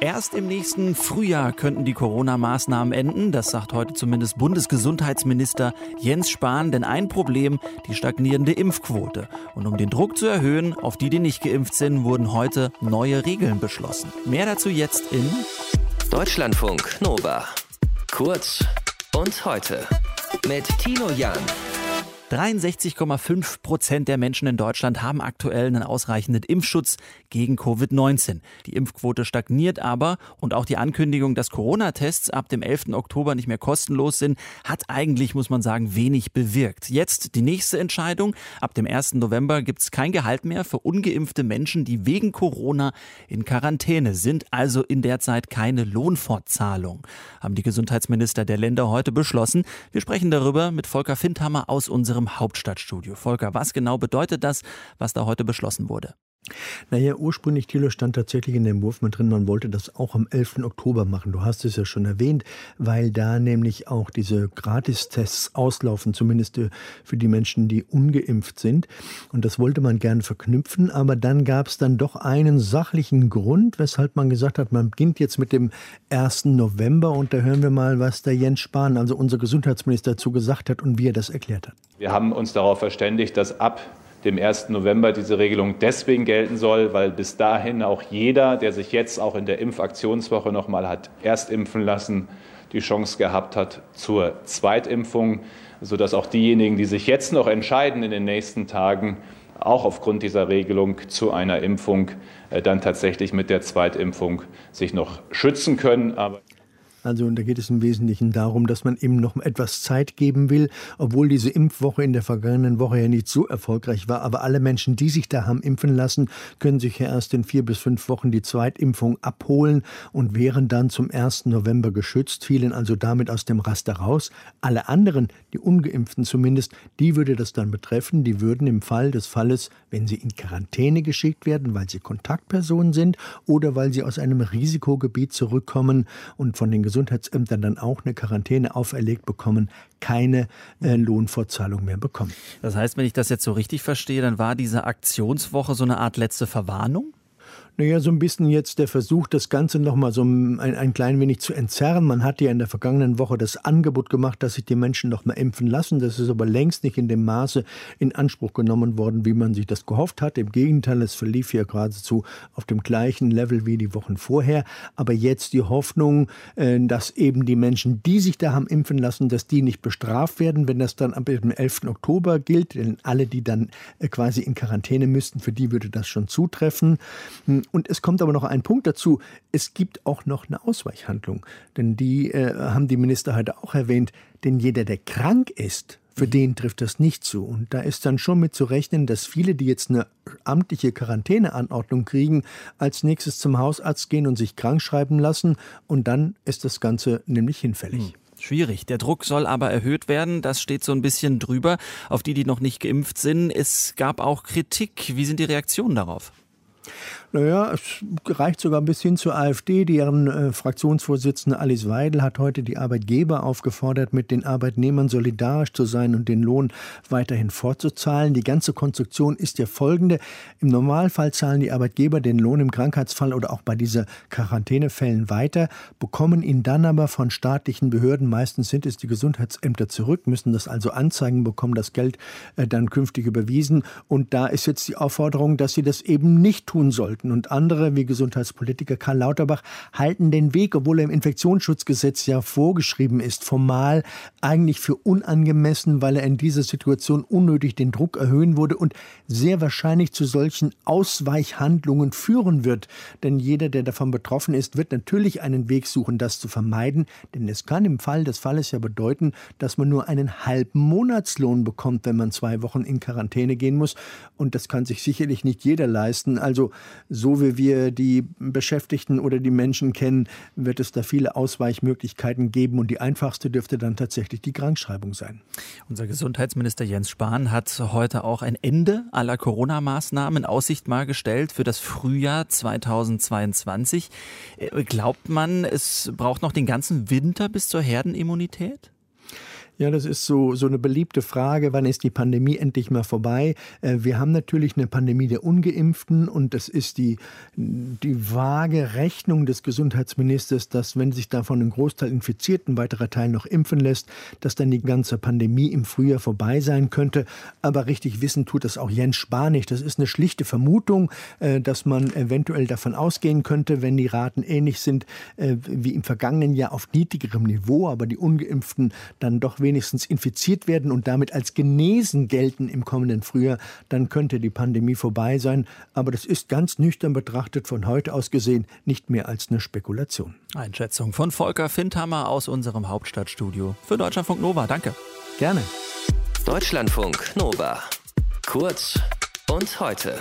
Erst im nächsten Frühjahr könnten die Corona-Maßnahmen enden. Das sagt heute zumindest Bundesgesundheitsminister Jens Spahn. Denn ein Problem, die stagnierende Impfquote. Und um den Druck zu erhöhen auf die, die nicht geimpft sind, wurden heute neue Regeln beschlossen. Mehr dazu jetzt in Deutschlandfunk Nova. Kurz und heute mit Tino Jan. 63,5 Prozent der Menschen in Deutschland haben aktuell einen ausreichenden Impfschutz gegen Covid-19. Die Impfquote stagniert aber und auch die Ankündigung, dass Corona-Tests ab dem 11. Oktober nicht mehr kostenlos sind, hat eigentlich, muss man sagen, wenig bewirkt. Jetzt die nächste Entscheidung. Ab dem 1. November gibt es kein Gehalt mehr für ungeimpfte Menschen, die wegen Corona in Quarantäne sind, also in der Zeit keine Lohnfortzahlung. Haben die Gesundheitsminister der Länder heute beschlossen. Wir sprechen darüber mit Volker Findhammer aus unserem unserem Hauptstadtstudio. Volker, was genau bedeutet das, was da heute beschlossen wurde? Naja, ursprünglich, Thilo, stand tatsächlich in dem Wurf drin, man wollte das auch am 11. Oktober machen. Du hast es ja schon erwähnt, weil da nämlich auch diese Gratistests auslaufen, zumindest äh, für die Menschen, die ungeimpft sind. Und das wollte man gerne verknüpfen, aber dann gab es dann doch einen sachlichen Grund, weshalb man gesagt hat, man beginnt jetzt mit dem 1. November und da hören wir mal, was der Jens Spahn, also unser Gesundheitsminister, dazu gesagt hat und wie er das erklärt hat. Wir haben uns darauf verständigt, dass ab dem 1. November diese Regelung deswegen gelten soll, weil bis dahin auch jeder, der sich jetzt auch in der Impfaktionswoche noch mal hat erst impfen lassen, die Chance gehabt hat zur Zweitimpfung, sodass auch diejenigen, die sich jetzt noch entscheiden in den nächsten Tagen, auch aufgrund dieser Regelung zu einer Impfung äh, dann tatsächlich mit der Zweitimpfung sich noch schützen können. Aber also da geht es im Wesentlichen darum, dass man eben noch etwas Zeit geben will, obwohl diese Impfwoche in der vergangenen Woche ja nicht so erfolgreich war. Aber alle Menschen, die sich da haben impfen lassen, können sich ja erst in vier bis fünf Wochen die Zweitimpfung abholen und wären dann zum 1. November geschützt, fielen also damit aus dem Raster raus. Alle anderen, die ungeimpften zumindest, die würde das dann betreffen. Die würden im Fall des Falles, wenn sie in Quarantäne geschickt werden, weil sie Kontaktpersonen sind oder weil sie aus einem Risikogebiet zurückkommen und von den Gesundheitsämtern dann auch eine Quarantäne auferlegt bekommen, keine äh, Lohnfortzahlung mehr bekommen. Das heißt, wenn ich das jetzt so richtig verstehe, dann war diese Aktionswoche so eine Art letzte Verwarnung? Naja, so ein bisschen jetzt der Versuch, das Ganze nochmal so ein, ein klein wenig zu entzerren. Man hat ja in der vergangenen Woche das Angebot gemacht, dass sich die Menschen nochmal impfen lassen. Das ist aber längst nicht in dem Maße in Anspruch genommen worden, wie man sich das gehofft hat. Im Gegenteil, es verlief ja geradezu auf dem gleichen Level wie die Wochen vorher. Aber jetzt die Hoffnung, äh, dass eben die Menschen, die sich da haben impfen lassen, dass die nicht bestraft werden, wenn das dann ab dem 11. Oktober gilt. Denn alle, die dann äh, quasi in Quarantäne müssten, für die würde das schon zutreffen. Und es kommt aber noch ein Punkt dazu. Es gibt auch noch eine Ausweichhandlung. Denn die äh, haben die Minister heute auch erwähnt. Denn jeder, der krank ist, für den trifft das nicht zu. Und da ist dann schon mit zu rechnen, dass viele, die jetzt eine amtliche Quarantäneanordnung kriegen, als nächstes zum Hausarzt gehen und sich krank schreiben lassen. Und dann ist das Ganze nämlich hinfällig. Hm. Schwierig. Der Druck soll aber erhöht werden. Das steht so ein bisschen drüber auf die, die noch nicht geimpft sind. Es gab auch Kritik. Wie sind die Reaktionen darauf? Naja, es reicht sogar bis hin zur AfD. Deren äh, Fraktionsvorsitzende Alice Weidel hat heute die Arbeitgeber aufgefordert, mit den Arbeitnehmern solidarisch zu sein und den Lohn weiterhin fortzuzahlen. Die ganze Konstruktion ist ja folgende. Im Normalfall zahlen die Arbeitgeber den Lohn im Krankheitsfall oder auch bei dieser Quarantänefällen weiter, bekommen ihn dann aber von staatlichen Behörden, meistens sind es die Gesundheitsämter zurück, müssen das also anzeigen, bekommen das Geld äh, dann künftig überwiesen. Und da ist jetzt die Aufforderung, dass sie das eben nicht tun sollten. Experten und andere, wie Gesundheitspolitiker Karl Lauterbach, halten den Weg, obwohl er im Infektionsschutzgesetz ja vorgeschrieben ist, formal eigentlich für unangemessen, weil er in dieser Situation unnötig den Druck erhöhen würde und sehr wahrscheinlich zu solchen Ausweichhandlungen führen wird. Denn jeder, der davon betroffen ist, wird natürlich einen Weg suchen, das zu vermeiden. Denn es kann im Fall des Falles ja bedeuten, dass man nur einen halben Monatslohn bekommt, wenn man zwei Wochen in Quarantäne gehen muss. Und das kann sich sicherlich nicht jeder leisten. Also so wie wir die Beschäftigten oder die Menschen kennen, wird es da viele Ausweichmöglichkeiten geben und die einfachste dürfte dann tatsächlich die Krankschreibung sein. Unser Gesundheitsminister Jens Spahn hat heute auch ein Ende aller Corona-Maßnahmen in Aussicht mal gestellt für das Frühjahr 2022. Äh, glaubt man, es braucht noch den ganzen Winter bis zur Herdenimmunität? Ja, das ist so, so eine beliebte Frage, wann ist die Pandemie endlich mal vorbei? Äh, wir haben natürlich eine Pandemie der Ungeimpften und das ist die, die vage Rechnung des Gesundheitsministers, dass wenn sich davon ein Großteil infiziert, ein weiterer Teil noch impfen lässt, dass dann die ganze Pandemie im Frühjahr vorbei sein könnte. Aber richtig wissen tut das auch Jens Spahn nicht. Das ist eine schlichte Vermutung, äh, dass man eventuell davon ausgehen könnte, wenn die Raten ähnlich sind äh, wie im vergangenen Jahr auf niedrigerem Niveau, aber die Ungeimpften dann doch wenigstens infiziert werden und damit als genesen gelten im kommenden Frühjahr, dann könnte die Pandemie vorbei sein. Aber das ist ganz nüchtern betrachtet von heute aus gesehen nicht mehr als eine Spekulation. Einschätzung von Volker Findhammer aus unserem Hauptstadtstudio. Für Deutschlandfunk Nova, danke. Gerne. Deutschlandfunk Nova. Kurz und heute.